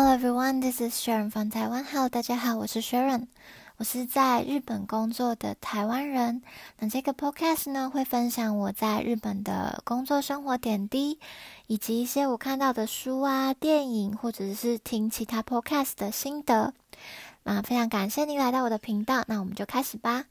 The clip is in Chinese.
Hello everyone, this is Sharon from Taiwan. Hello，大家好，我是 Sharon，我是在日本工作的台湾人。那这个 podcast 呢，会分享我在日本的工作生活点滴，以及一些我看到的书啊、电影，或者是听其他 podcast 的心得。那非常感谢您来到我的频道，那我们就开始吧。